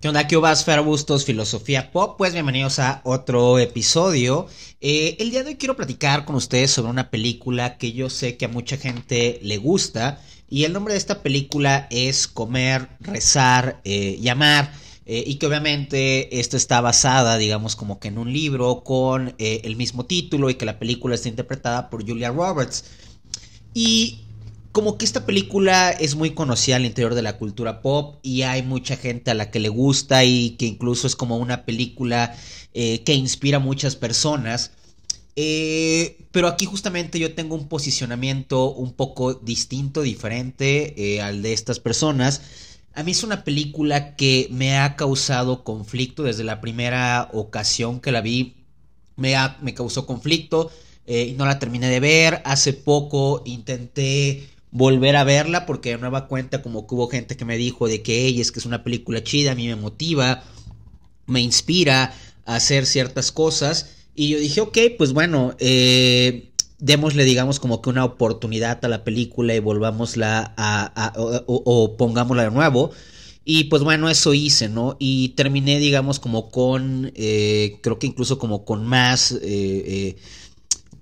¿Qué onda? ¿Qué vas, Bustos, Filosofía Pop? Pues bienvenidos a otro episodio. Eh, el día de hoy quiero platicar con ustedes sobre una película que yo sé que a mucha gente le gusta. Y el nombre de esta película es Comer, Rezar, eh, Llamar. Eh, y que obviamente esta está basada, digamos, como que en un libro con el mismo título y que la película está interpretada por Julia Roberts. Y como que esta película es muy conocida al interior de la cultura pop y hay mucha gente a la que le gusta y que incluso es como una película eh, que inspira a muchas personas. Eh, pero aquí justamente yo tengo un posicionamiento un poco distinto, diferente eh, al de estas personas. A mí es una película que me ha causado conflicto desde la primera ocasión que la vi. Me, me causó conflicto. y no la terminé de ver. Hace poco intenté volver a verla porque de nueva cuenta como que hubo gente que me dijo de que ella es que es una película chida, a mí me motiva, me inspira a hacer ciertas cosas y yo dije, ok, pues bueno, eh, démosle digamos como que una oportunidad a la película y volvámosla a, o, pongámosla de nuevo. Y pues bueno, eso hice, ¿no? Y terminé, digamos, como con, eh, creo que incluso como con más eh,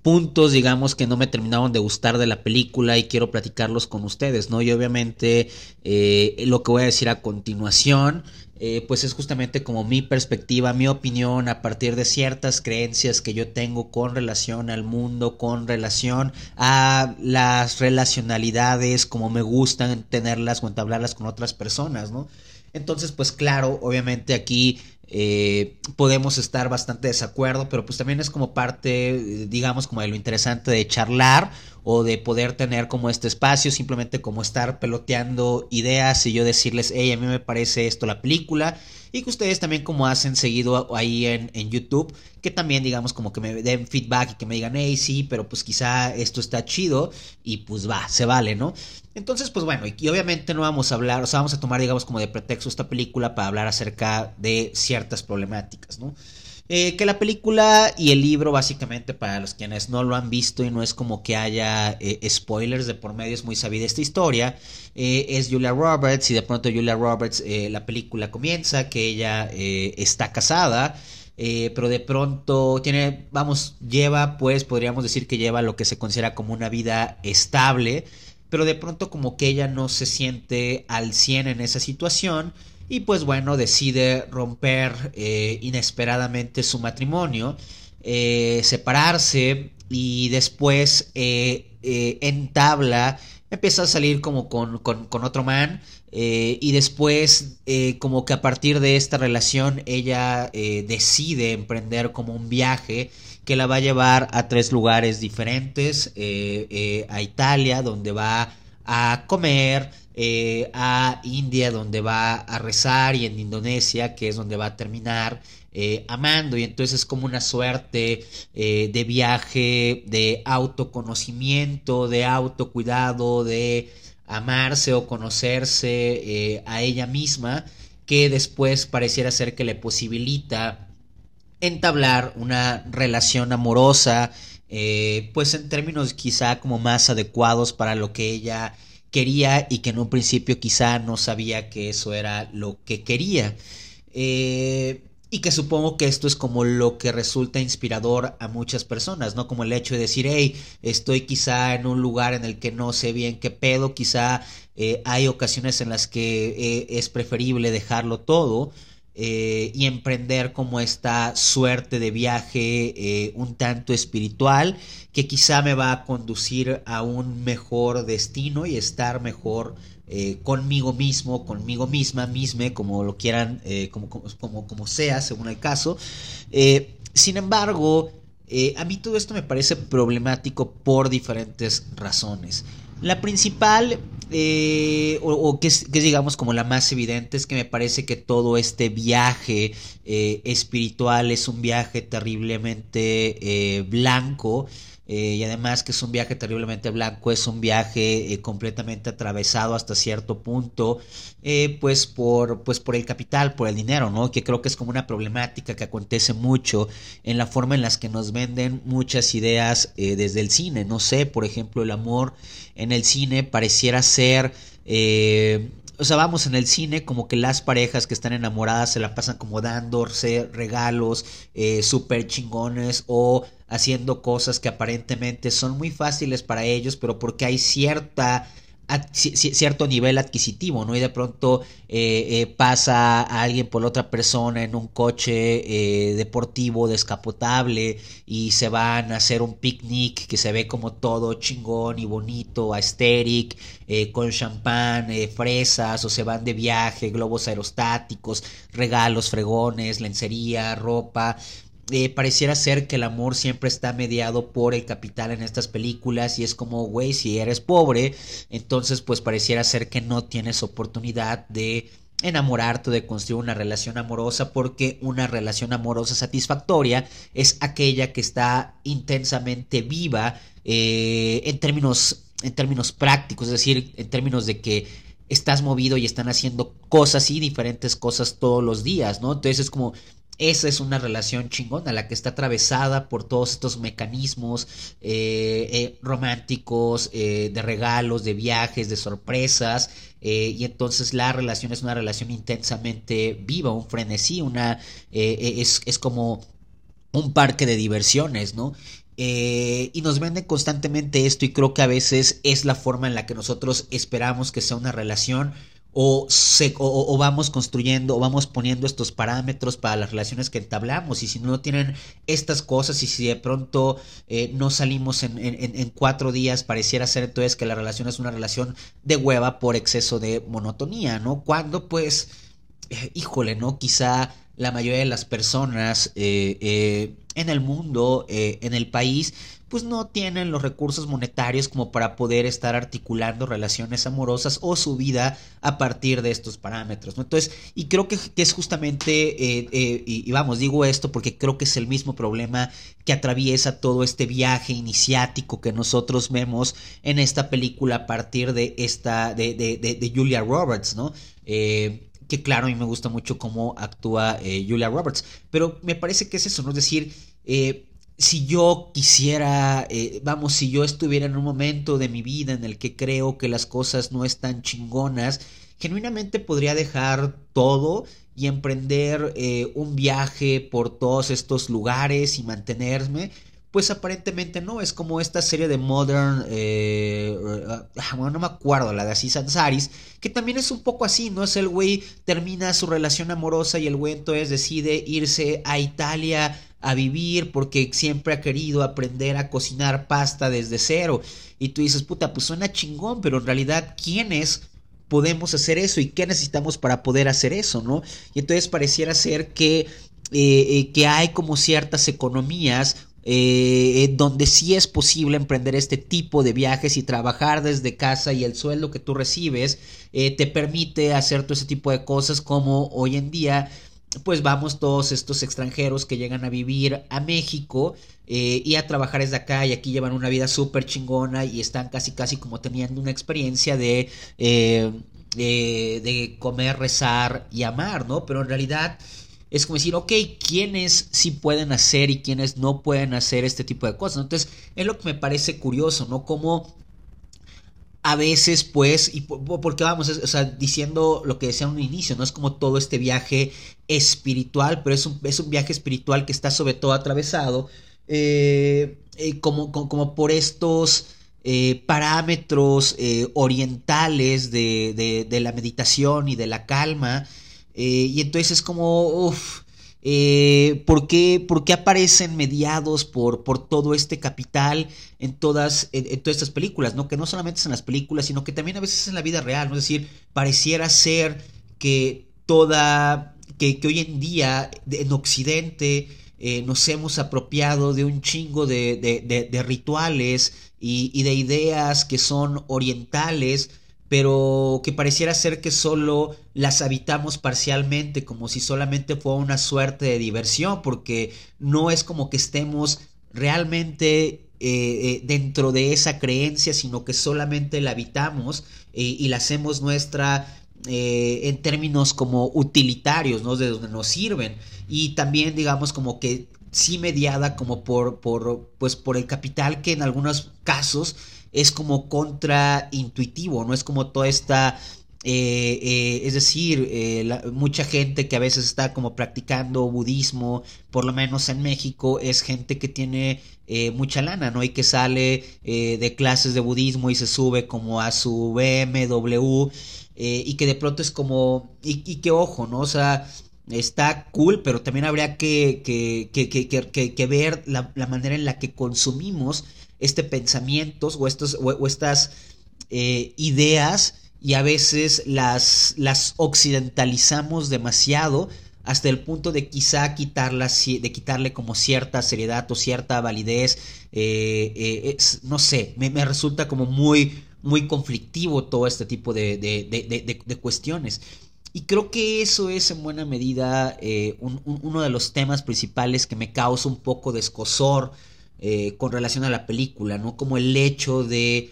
puntos, digamos, que no me terminaron de gustar de la película y quiero platicarlos con ustedes, ¿no? Y obviamente eh, lo que voy a decir a continuación, eh, pues es justamente como mi perspectiva, mi opinión a partir de ciertas creencias que yo tengo con relación al mundo, con relación a las relacionalidades, como me gustan tenerlas o entablarlas con otras personas, ¿no? Entonces, pues claro, obviamente aquí eh, podemos estar bastante de desacuerdo, pero pues también es como parte, digamos, como de lo interesante de charlar o de poder tener como este espacio, simplemente como estar peloteando ideas y yo decirles, hey, a mí me parece esto la película y que ustedes también como hacen seguido ahí en, en YouTube, que también digamos como que me den feedback y que me digan, hey, sí, pero pues quizá esto está chido y pues va, se vale, ¿no? Entonces, pues bueno, y obviamente no vamos a hablar, o sea, vamos a tomar digamos como de pretexto esta película para hablar acerca de ciertas problemáticas, ¿no? Eh, que la película y el libro, básicamente, para los quienes no lo han visto y no es como que haya eh, spoilers de por medio, es muy sabida esta historia. Eh, es Julia Roberts y de pronto Julia Roberts, la película comienza que ella está casada. pero de pronto tiene, vamos, lleva, pues podríamos decir que lleva lo que se considera como una vida estable, pero de pronto como que ella no se siente al 100 en esa situación y pues bueno, decide romper eh, inesperadamente su matrimonio, eh, separarse y después eh, entabla, empieza a salir como con, con, otro man y después como que a partir de esta relación ella decide emprender como un viaje que la va a llevar a tres lugares diferentes, a Italia, donde va a comer, eh, a India donde va a rezar y en Indonesia que es donde va a terminar eh, amando. Y entonces es como una suerte eh, de viaje de autoconocimiento, de autocuidado, de amarse o conocerse a ella misma que después pareciera ser que le posibilita entablar una relación amorosa, pues en términos quizá como más adecuados para lo que ella quería y que en un principio quizá no sabía que eso era lo que quería. Eh, y que supongo que esto es como lo que resulta inspirador a muchas personas, ¿no? Como el hecho de decir, hey, estoy quizá en un lugar en el que no sé bien qué pedo, quizá eh, hay ocasiones en las que eh, es preferible dejarlo todo. Y emprender como esta suerte de viaje un tanto espiritual que quizá me va a conducir a un mejor destino y estar mejor eh, conmigo mismo, conmigo misma, misme, como lo quieran, eh, como, como, como, sea, según el caso. Eh, sin embargo, a mí todo esto me parece problemático por diferentes razones. La principal, o, que, es, digamos como la más evidente, es que me parece que todo este viaje espiritual es un viaje terriblemente blanco eh, y además que es un viaje terriblemente blanco, es un viaje eh, completamente atravesado hasta cierto punto, eh, pues, por, pues por el capital, por el dinero, ¿no? Que creo que es como una problemática que acontece mucho en la forma en las que nos venden muchas ideas desde el cine, no sé, por ejemplo, el amor en el cine pareciera ser o sea, vamos en el cine, como que las parejas que están enamoradas se la pasan como dándose regalos eh, súper chingones o haciendo cosas que aparentemente son muy fáciles para ellos, pero porque hay cierta cierto nivel adquisitivo, ¿no? Y de pronto eh, eh, pasa alguien por otra persona en un coche eh, deportivo descapotable y se van a hacer un picnic que se ve como todo chingón y bonito, aesthetic, con champán, fresas, o se van de viaje, globos aerostáticos, regalos, fregones, lencería, ropa. Eh, pareciera ser que el amor siempre está mediado por el capital en estas películas y es como, güey, si eres pobre, entonces pues pareciera ser que no tienes oportunidad de enamorarte, de construir una relación amorosa, porque una relación amorosa satisfactoria es aquella que está intensamente viva eh, en términos en términos prácticos, es decir, en términos de que estás movido y están haciendo cosas y diferentes cosas todos los días, ¿no? Entonces es como esa es una relación chingona, la que está atravesada por todos estos mecanismos eh, eh, románticos, eh, de regalos, de viajes, de sorpresas. y entonces la relación es una relación intensamente viva, un frenesí, una es, es como un parque de diversiones, ¿no? y nos venden constantemente esto y creo que a veces es la forma en la que nosotros esperamos que sea una relación o, se, o, vamos construyendo o vamos poniendo estos parámetros para las relaciones que entablamos y si no tienen estas cosas y si de pronto eh, no salimos en, en, cuatro días pareciera ser entonces que la relación es una relación de hueva por exceso de monotonía, ¿no? Cuando pues, eh, híjole, ¿no? Quizá la mayoría de las personas eh, en el mundo, en el país, pues no tienen los recursos monetarios como para poder estar articulando relaciones amorosas o su vida a partir de estos parámetros. Entonces, y creo que, es justamente, eh, eh, y, vamos, digo esto porque creo que es el mismo problema que atraviesa todo este viaje iniciático que nosotros vemos en esta película a partir de esta, de, Julia Roberts, ¿no? Eh, que claro, a mí me gusta mucho cómo actúa Julia Roberts, pero me parece que es eso, ¿no? Es decir, si yo quisiera, eh, vamos, si yo estuviera en un momento de mi vida en el que creo que las cosas no están chingonas, genuinamente podría dejar todo y emprender eh, un viaje por todos estos lugares y mantenerme. Pues aparentemente no, es como esta serie de Modern, eh, ah, bueno, no me acuerdo, la de Aziz Ansari's, que también es un poco así, ¿no? Es el güey termina su relación amorosa y el güey entonces decide irse a Italia a vivir porque siempre ha querido aprender a cocinar pasta desde cero. Y tú dices, puta, pues suena chingón, pero en realidad, ¿quiénes podemos hacer eso y qué necesitamos para poder hacer eso, ¿no? Y entonces pareciera ser que, eh, eh, que hay como ciertas economías eh, donde sí es posible emprender este tipo de viajes y trabajar desde casa y el sueldo que tú recibes te permite hacer todo ese tipo de cosas como hoy en día pues vamos todos estos extranjeros que llegan a vivir a México eh, y a trabajar desde acá y aquí llevan una vida súper chingona y están casi casi como teniendo una experiencia de, eh, eh, de comer, rezar y amar, ¿no? Pero en realidad es como decir, ok, ¿quiénes sí pueden hacer y quiénes no pueden hacer este tipo de cosas? Entonces, es lo que me parece curioso, ¿no? Como a veces pues, y porque vamos, o sea, diciendo lo que decía en un inicio, no es como todo este viaje espiritual, pero es un, es un viaje espiritual que está sobre todo atravesado eh, eh, como, como, por estos eh, parámetros orientales de, de, la meditación y de la calma, y entonces es como, uff, eh, ¿por, qué, aparecen mediados por, por todo este capital en todas, en, todas estas películas? ¿no? Que no solamente es en las películas, sino que también a veces en la vida real. ¿no? Es decir, pareciera ser que toda, que, hoy en día en Occidente eh, nos hemos apropiado de un chingo de, de, rituales y, y de ideas que son orientales pero que pareciera ser que solo las habitamos parcialmente, como si solamente fuera una suerte de diversión, porque no es como que estemos realmente eh, eh, dentro de esa creencia, sino que solamente la habitamos eh, y la hacemos nuestra en términos como utilitarios, ¿no? De donde nos sirven. Y también, digamos, como que sí mediada como por, por, pues, por el capital que en algunos casos es como contraintuitivo, ¿no? Es como toda esta Eh, eh, es decir, eh, mucha gente que a veces está como practicando budismo, por lo menos en México, es gente que tiene mucha lana, ¿no? Y que sale de clases de budismo y se sube como a su BMW y que de pronto es como, y, y que ojo, ¿no? O sea, está cool, pero también habría que, que, que, que ver la, la, manera en la que consumimos este pensamientos o, o, estas ideas y a veces las, las occidentalizamos demasiado hasta el punto de quizá de quitarle como cierta seriedad o cierta validez. Eh, eh, no sé, me, resulta como muy, muy conflictivo todo este tipo de, de, cuestiones. Y creo que eso es en buena medida eh, uno de los temas principales que me causa un poco de escosor con relación a la película, ¿no? Como el hecho de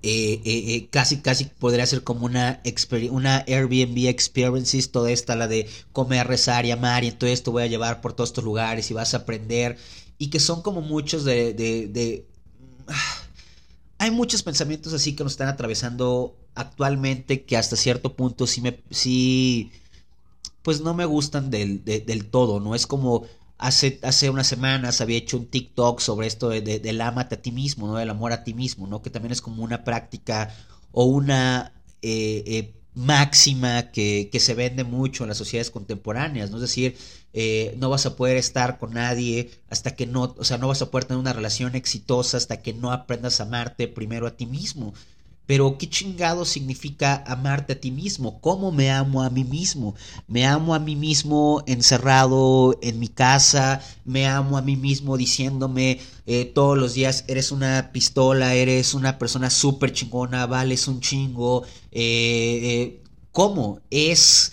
eh, eh, eh, casi casi podría ser como una, una Airbnb experiences, toda esta, la de comer, rezar y amar, y entonces te voy a llevar por todos estos lugares y vas a aprender, y que son como muchos de... de, hay muchos pensamientos así que nos están atravesando actualmente que hasta cierto punto sí me... Sí, pues no me gustan del, del todo, ¿no? Es como Hace, hace unas semanas había hecho un TikTok sobre esto de, del amate a ti mismo, ¿no? Del amor a ti mismo, ¿no? Que también es como una práctica o una eh, eh, máxima que, que, se vende mucho en las sociedades contemporáneas, ¿no? Es decir, eh, no vas a poder estar con nadie hasta que no, o sea, no vas a poder tener una relación exitosa hasta que no aprendas a amarte primero a ti mismo. Pero ¿qué chingado significa amarte a ti mismo? ¿Cómo me amo a mí mismo? Me amo a mí mismo encerrado en mi casa, me amo a mí mismo diciéndome eh, todos los días, eres una pistola, eres una persona súper chingona, vales un chingo. Eh, eh, ¿Cómo? Es...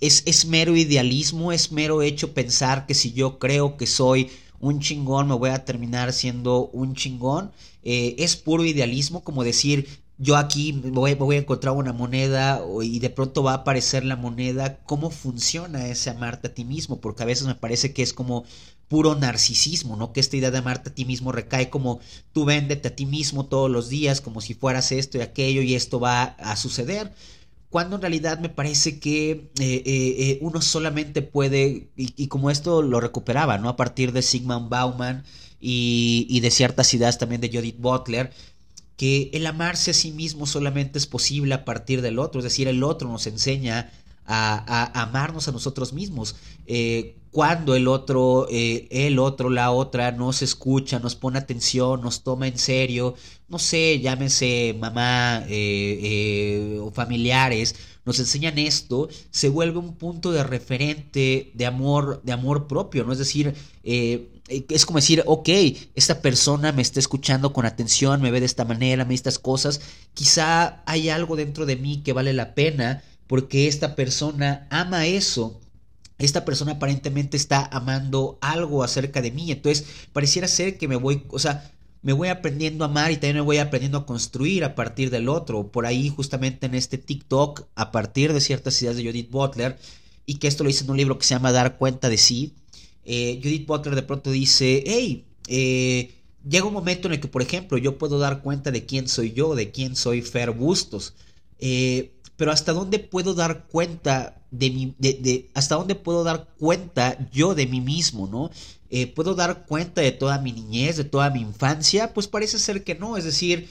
Es, es, mero idealismo, es mero hecho pensar que si yo creo que soy un chingón, me voy a terminar siendo un chingón. es puro idealismo, como decir, yo aquí voy, voy, a encontrar una moneda y de pronto va a aparecer la moneda, ¿cómo funciona ese amarte a ti mismo? Porque a veces me parece que es como puro narcisismo, ¿no? Que esta idea de amarte a ti mismo recae como tú véndete a ti mismo todos los días, como si fueras esto y aquello y esto va a suceder. Cuando en realidad me parece que eh, eh, eh, uno solamente puede, y, como esto lo recuperaba, ¿no? A partir de Sigmund Bauman y, y de ciertas ideas también de Judith Butler, que el amarse a sí mismo solamente es posible a partir del otro, es decir, el otro nos enseña a, amarnos a nosotros mismos. Eh, cuando el otro, eh, el otro, la otra nos escucha, nos pone atención, nos toma en serio, no sé, llámese mamá eh, o familiares, nos enseñan esto, se vuelve un punto de referente de amor, de amor propio, ¿no? Es decir, es como decir, ok, esta persona me está escuchando con atención, me ve de esta manera, me dice estas cosas, quizá hay algo dentro de mí que vale la pena porque esta persona ama eso. Esta persona aparentemente está amando algo acerca de mí. Entonces, pareciera ser que me voy, o sea, me voy aprendiendo a amar y también me voy aprendiendo a construir a partir del otro. Por ahí, justamente en este TikTok, a partir de ciertas ideas de Judith Butler, y que esto lo hice en un libro que se llama Dar cuenta de sí, eh, Judith Butler de pronto dice, hey, eh, llega un momento en el que, por ejemplo, yo puedo dar cuenta de quién soy yo, de quién soy Fer Bustos. Eh, pero hasta dónde puedo dar cuenta de mi, hasta dónde puedo dar cuenta yo de mí mismo, ¿no? ¿Puedo dar cuenta de toda mi niñez, de toda mi infancia? Pues parece ser que no, es decir,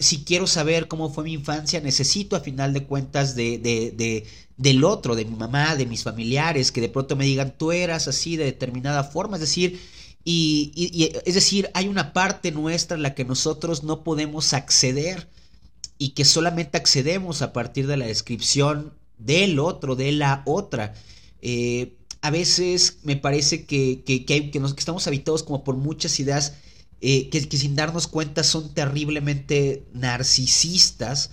si quiero saber cómo fue mi infancia, necesito a final de cuentas de, del otro, de mi mamá, de mis familiares, que de pronto me digan, tú eras así de determinada forma, es decir, y, es decir, hay una parte nuestra en la que nosotros no podemos acceder y que solamente accedemos a partir de la descripción del otro, de la otra. Eh, a veces me parece que, que, que, que, nos, que estamos habitados como por muchas ideas eh, que, sin darnos cuenta son terriblemente narcisistas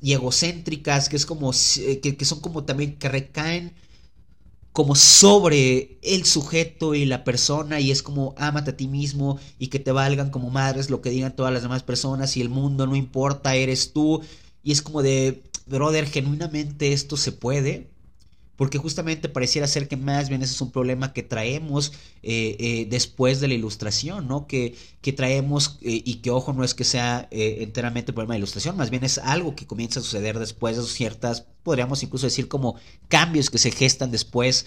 y egocéntricas, que es como eh, que, son como también que recaen como sobre el sujeto y la persona y es como ámate a ti mismo y que te valgan como madres lo que digan todas las demás personas y el mundo no importa, eres tú y es como de, brother, genuinamente esto se puede. Porque justamente pareciera ser que más bien ese es un problema que traemos eh, eh, después de la ilustración, ¿no? Que, que traemos, eh, y que ojo, no es que sea enteramente problema de ilustración, más bien es algo que comienza a suceder después de ciertas, podríamos incluso decir como cambios que se gestan después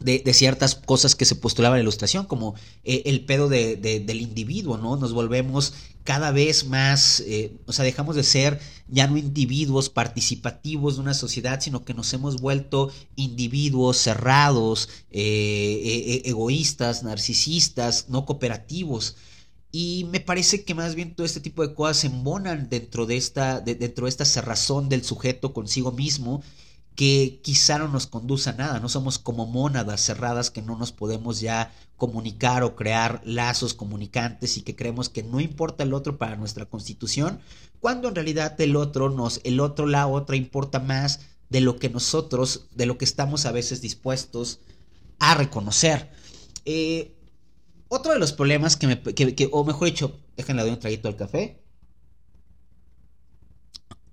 de, ciertas cosas que se postulaban en la ilustración, como eh, el pedo de, del individuo, ¿no? Nos volvemos cada vez más, eh, o sea, dejamos de ser ya no individuos participativos de una sociedad, sino que nos hemos vuelto individuos cerrados, eh, egoístas, narcisistas, no cooperativos. Y me parece que más bien todo este tipo de cosas se embonan dentro de esta, dentro de esta cerrazón del sujeto consigo mismo que quizá no nos conduce a nada, no somos como mónadas cerradas que no nos podemos ya comunicar o crear lazos comunicantes y que creemos que no importa el otro para nuestra constitución, cuando en realidad el otro nos, el otro, la otra importa más de lo que nosotros, de lo que estamos a veces dispuestos a reconocer. Eh, otro de los problemas que me, o mejor dicho, déjenle doy un traguito al café.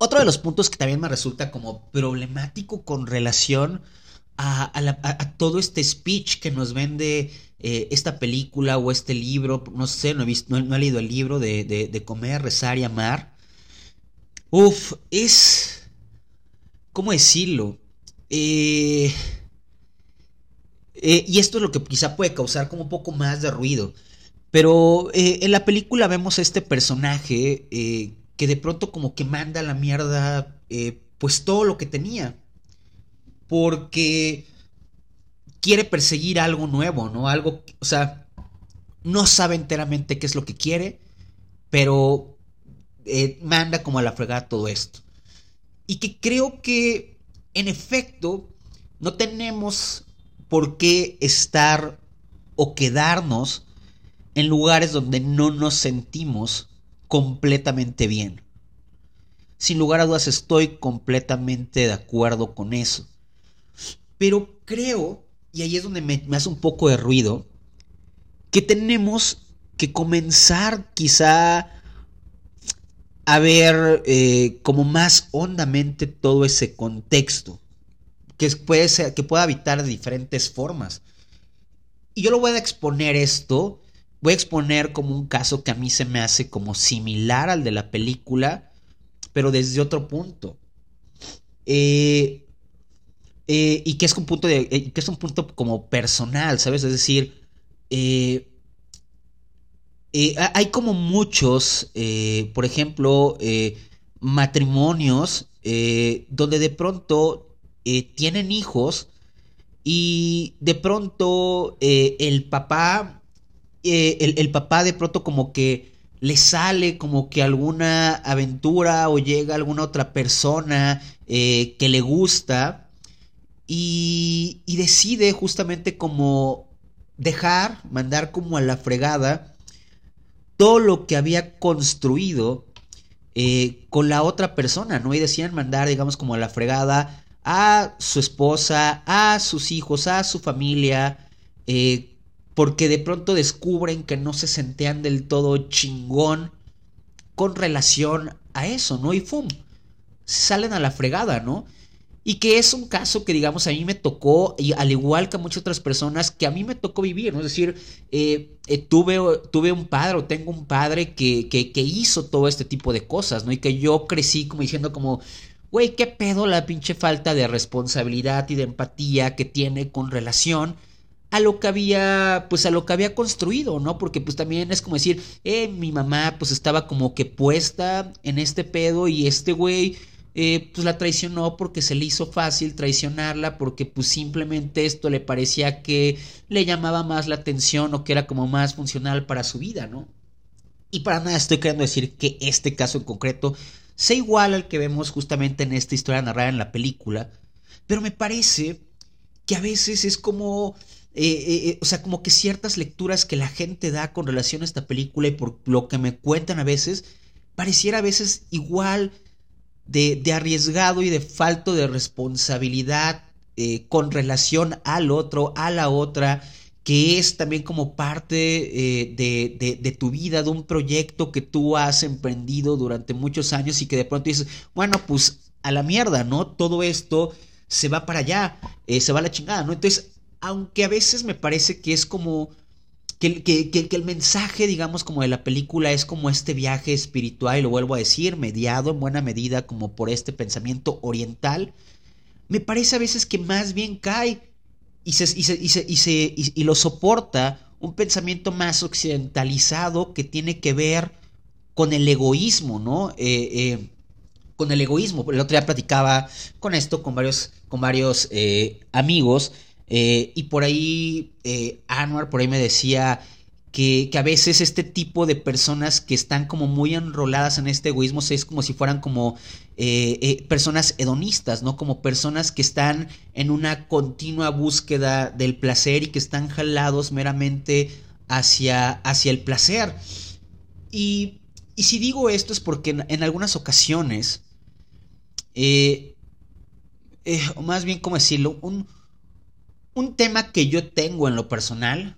Otro de los puntos que también me resulta como problemático con relación a, todo este speech que nos vende eh, esta película o este libro, no sé, no he, visto, no, he leído el libro de, Comer, Rezar y Amar. Uf, es... ¿Cómo decirlo? Eh, eh, y esto es lo que quizá puede causar como un poco más de ruido. Pero en la película vemos a este personaje que de pronto como que manda a la mierda eh, pues todo lo que tenía. Porque quiere perseguir algo nuevo, ¿no? Algo, o sea, no sabe enteramente qué es lo que quiere, pero eh, manda como a la fregada todo esto. Y que creo que, en efecto, no tenemos por qué estar o quedarnos en lugares donde no nos sentimos completamente bien. Sin lugar a dudas estoy completamente de acuerdo con eso. Pero creo, y ahí es donde me, hace un poco de ruido, que tenemos que comenzar quizá a ver eh, como más hondamente todo ese contexto, que, puede ser, que pueda habitar de diferentes formas. Y yo lo voy a exponer esto voy a exponer como un caso que a mí se me hace como similar al de la película, pero desde otro punto. Eh, eh, y que es un punto de, eh, que es un punto como personal, ¿sabes? Es decir, hay como muchos, por ejemplo, matrimonios donde de pronto tienen hijos y de pronto el papá eh, el, papá de pronto como que le sale como que alguna aventura o llega alguna otra persona eh, que le gusta y, decide justamente como dejar, mandar como a la fregada todo lo que había construido eh, con la otra persona, ¿no? Y decían mandar, digamos, como a la fregada a su esposa, a sus hijos, a su familia, porque de pronto descubren que no se sentían del todo chingón con relación a eso, ¿no? Y ¡fum! Salen a la fregada, ¿no? Y que es un caso que, digamos, a mí me tocó, y al igual que a muchas otras personas, que a mí me tocó vivir, ¿no? Es decir, eh, eh, tuve, tuve un padre o tengo un padre que, que, que, hizo todo este tipo de cosas, ¿no? Y que yo crecí como diciendo como, güey, ¿qué pedo la pinche falta de responsabilidad y de empatía que tiene con relación a lo que había, pues a lo que había construido, ¿no? Porque pues también es como decir, eh, mi mamá pues estaba como que puesta en este pedo y este güey eh, pues la traicionó porque se le hizo fácil traicionarla porque pues simplemente esto le parecía que le llamaba más la atención o que era como más funcional para su vida, ¿no? Y para nada estoy queriendo decir que este caso en concreto sea igual al que vemos justamente en esta historia narrada en la película, pero me parece que a veces es como eh, eh, eh, o sea, como que ciertas lecturas que la gente da con relación a esta película y por lo que me cuentan a veces, pareciera a veces igual de, arriesgado y de falto de responsabilidad con relación al otro, a la otra, que es también como parte de, de, tu vida, de un proyecto que tú has emprendido durante muchos años y que de pronto dices, bueno, pues a la mierda, ¿no? Todo esto se va para allá, se va a la chingada, ¿no? Entonces, aunque a veces me parece que es como que, que, el mensaje, digamos, como de la película es como este viaje espiritual, y lo vuelvo a decir, mediado en buena medida como por este pensamiento oriental, me parece a veces que más bien cae y, se, y, se, y, se, y, se, y lo soporta un pensamiento más occidentalizado que tiene que ver con el egoísmo, ¿no? Eh, eh, con el egoísmo. El otro día platicaba con esto, con varios, con varios eh, amigos, y por ahí Anwar por ahí me decía que, que, a veces este tipo de personas que están como muy enroladas en este egoísmo es como si fueran como personas hedonistas, ¿no? Como personas que están en una continua búsqueda del placer y que están jalados meramente hacia, hacia el placer. Y y si digo esto es porque en, algunas ocasiones, eh, eh, o más bien, ¿cómo decirlo? Un, un, tema que yo tengo en lo personal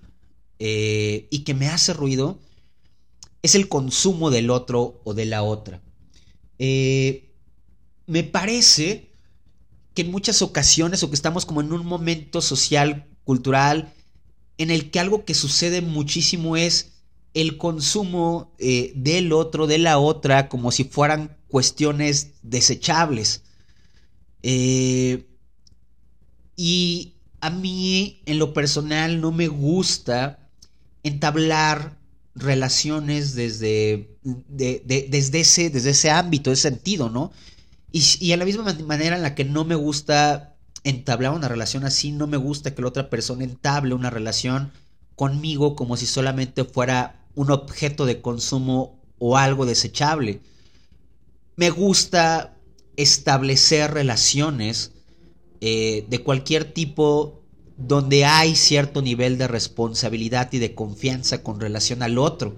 eh, y que me hace ruido es el consumo del otro o de la otra. me parece que en muchas ocasiones o que estamos como en un momento social, cultural, en el que algo que sucede muchísimo es el consumo eh, del otro, de la otra, como si fueran cuestiones desechables. Eh, y a mí, en lo personal, no me gusta entablar relaciones desde, desde, ese, desde ese ámbito, ese sentido, ¿no? Y, y a la misma manera en la que no me gusta entablar una relación así, no me gusta que la otra persona entable una relación conmigo como si solamente fuera un objeto de consumo o algo desechable. Me gusta establecer relaciones eh, de cualquier tipo donde hay cierto nivel de responsabilidad y de confianza con relación al otro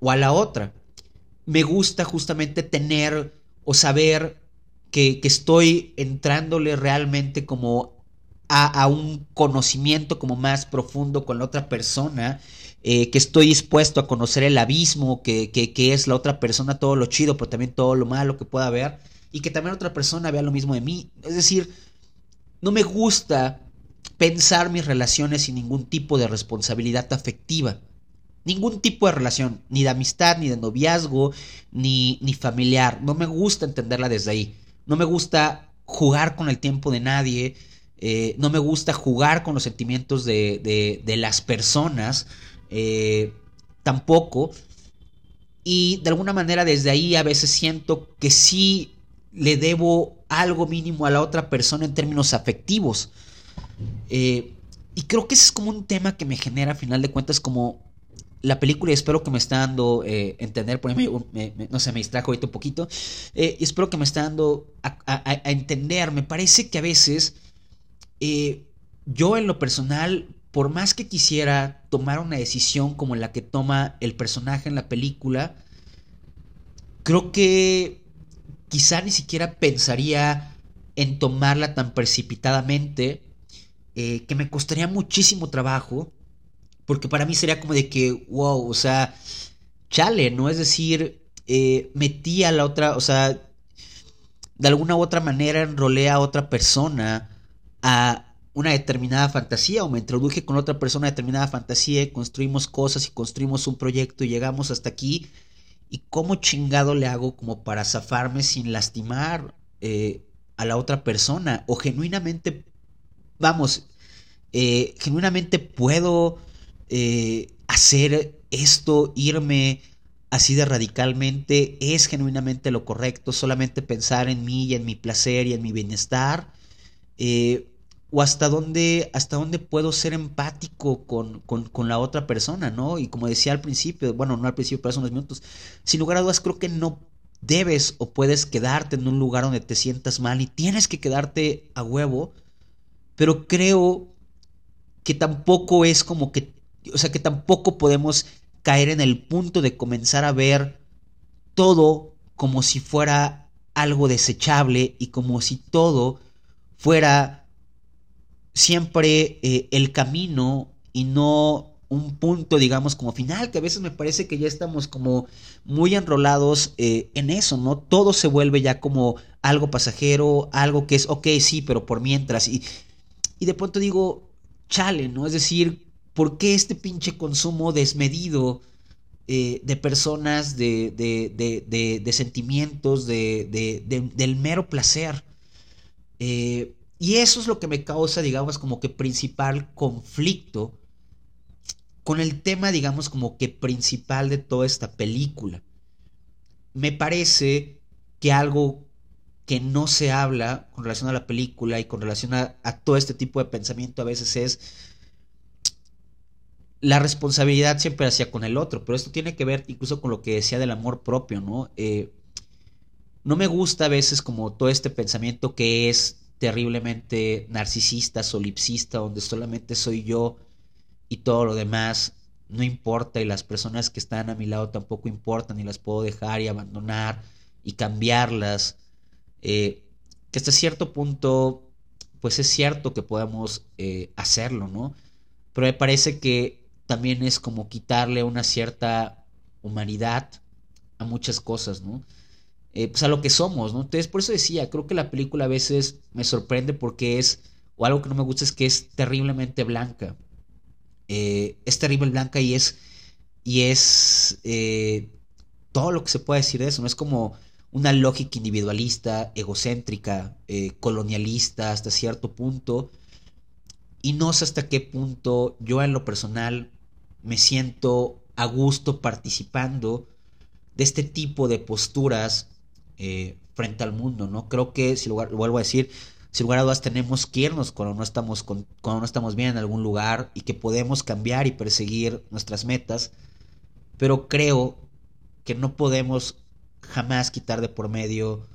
o a la otra. Me gusta justamente tener o saber que, estoy entrándole realmente como a, a, un conocimiento como más profundo con la otra persona eh, que estoy dispuesto a conocer el abismo que, que, es la otra persona, todo lo chido, pero también todo lo malo que pueda haber, y que también otra persona vea lo mismo de mí. Es decir, no me gusta pensar mis relaciones sin ningún tipo de responsabilidad afectiva. Ningún tipo de relación, ni de amistad, ni de noviazgo, ni, ni familiar. No me gusta entenderla desde ahí. No me gusta jugar con el tiempo de nadie. Eh, no me gusta jugar con los sentimientos de, de, de las personas. Eh, tampoco. Y de alguna manera desde ahí a veces siento que sí le debo algo mínimo a la otra persona en términos afectivos. Eh, y creo que ese es como un tema que me genera, a final de cuentas, como la película, y espero que me está dando eh, entender, por ejemplo, no sé, me distrajo ahorita un poquito, y espero que me está dando a, entender, me parece que a veces yo en lo personal por más que quisiera tomar una decisión como la que toma el personaje en la película, creo que quizá ni siquiera pensaría en tomarla tan precipitadamente, eh, que me costaría muchísimo trabajo, porque para mí sería como de que, wow, o sea, chale, ¿no? Es decir, eh, metí a la otra, o sea, de alguna u otra manera enrolé a otra persona a, una determinada fantasía o me introduje con otra persona determinada fantasía construimos cosas y construimos un proyecto y llegamos hasta aquí. ¿Y cómo chingado le hago como para zafarme sin lastimar eh, a la otra persona? O genuinamente, vamos, eh, genuinamente puedo eh, hacer esto, irme así de radicalmente, es genuinamente lo correcto, solamente pensar en mí y en mi placer y en mi bienestar o hasta dónde, hasta dónde puedo ser empático con, con, la otra persona, ¿no? Y como decía al principio, bueno, no al principio, pero hace unos minutos, sin lugar a dudas creo que no debes o puedes quedarte en un lugar donde te sientas mal y tienes que quedarte a huevo, pero creo que tampoco es como que, o sea, que tampoco podemos caer en el punto de comenzar a ver todo como si fuera algo desechable y como si todo fuera siempre eh, el camino y no un punto, digamos, como final, que a veces me parece que ya estamos como muy enrolados eh, en eso, ¿no? Todo se vuelve ya como algo pasajero, algo que es, ok, sí, pero por mientras. Y, y de pronto digo, chale, ¿no? Es decir, ¿por qué este pinche consumo desmedido eh, de personas, de, de, de, de sentimientos, del mero placer? Eh, y eso es lo que me causa, digamos, como que principal conflicto con el tema, digamos, como que principal de toda esta película. Me parece que algo que no se habla con relación a la película y con relación a, todo este tipo de pensamiento a veces es la responsabilidad siempre hacia con el otro, pero esto tiene que ver incluso con lo que decía del amor propio, ¿no? Eh, no me gusta a veces como todo este pensamiento que es terriblemente narcisista, solipsista, donde solamente soy yo y todo lo demás no importa y las personas que están a mi lado tampoco importan y las puedo dejar y abandonar y cambiarlas. Eh, que hasta cierto punto, pues es cierto que podemos eh, hacerlo, ¿no? Pero me parece que también es como quitarle una cierta humanidad a muchas cosas, ¿no? Eh, pues a lo que somos, ¿no? Entonces, por eso decía, creo que la película a veces me sorprende porque es, o algo que no me gusta es que es terriblemente blanca. Eh, es terrible blanca y es, y es eh, todo lo que se puede decir de eso, ¿no? Es como una lógica individualista, egocéntrica, colonialista hasta cierto punto. Y no sé hasta qué punto yo en lo personal me siento a gusto participando de este tipo de posturas eh, frente al mundo, ¿no? Creo que, si lo, vuelvo a decir, sin lugar a dudas tenemos que irnos cuando no, estamos cuando no estamos bien en algún lugar y que podemos cambiar y perseguir nuestras metas, pero creo que no podemos jamás quitar de por medio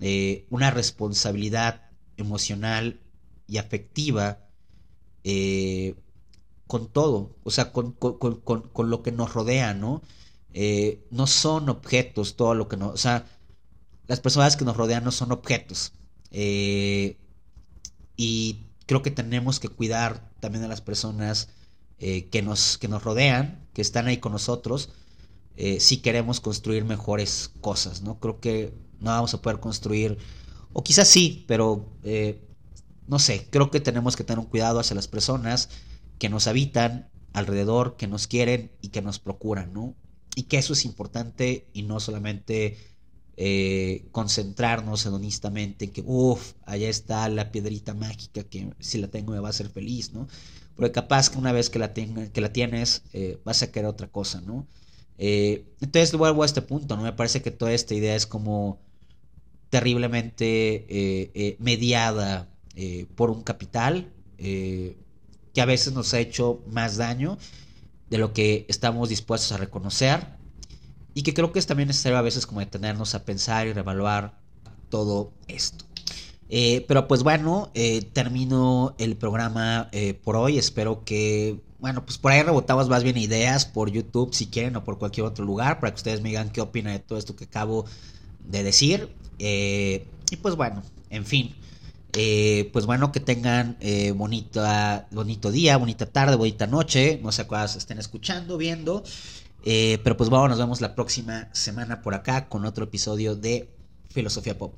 eh, una responsabilidad emocional y afectiva eh, con todo, o sea, con, con, lo que nos rodea, ¿no? no son objetos todo lo que nos, o sea, las personas que nos rodean no son objetos. Eh, y creo que tenemos que cuidar también a las personas eh, que, nos, que nos rodean, que están ahí con nosotros, eh, si queremos construir mejores cosas, ¿no? Creo que no vamos a poder construir, o quizás sí, pero no sé, creo que tenemos que tener un cuidado hacia las personas que nos habitan alrededor, que nos quieren y que nos procuran, ¿no? Y que eso es importante y no solamente eh, concentrarnos hedonistamente en que, uff, allá está la piedrita mágica que si la tengo me va a hacer feliz, ¿no? Porque capaz que una vez que la, tenga, que la tienes, eh, vas a querer otra cosa, ¿no? Eh, entonces vuelvo a este punto, ¿no? Me parece que toda esta idea es como terriblemente mediada por un capital que a veces nos ha hecho más daño de lo que estamos dispuestos a reconocer y que creo que es también necesario a veces como detenernos a pensar y reevaluar todo esto. Eh, pero pues bueno, eh, termino el programa eh, por hoy. Espero que, bueno, pues por ahí rebotamos más bien ideas por YouTube si quieren o por cualquier otro lugar para que ustedes me digan qué opinan de todo esto que acabo de decir. y pues bueno, en fin. pues bueno, que tengan bonita, bonito día, bonita tarde, bonita noche. No sé cuáles estén escuchando, viendo. Eh, pero pues bueno, nos vemos la próxima semana por acá con otro episodio de Filosofía Pop.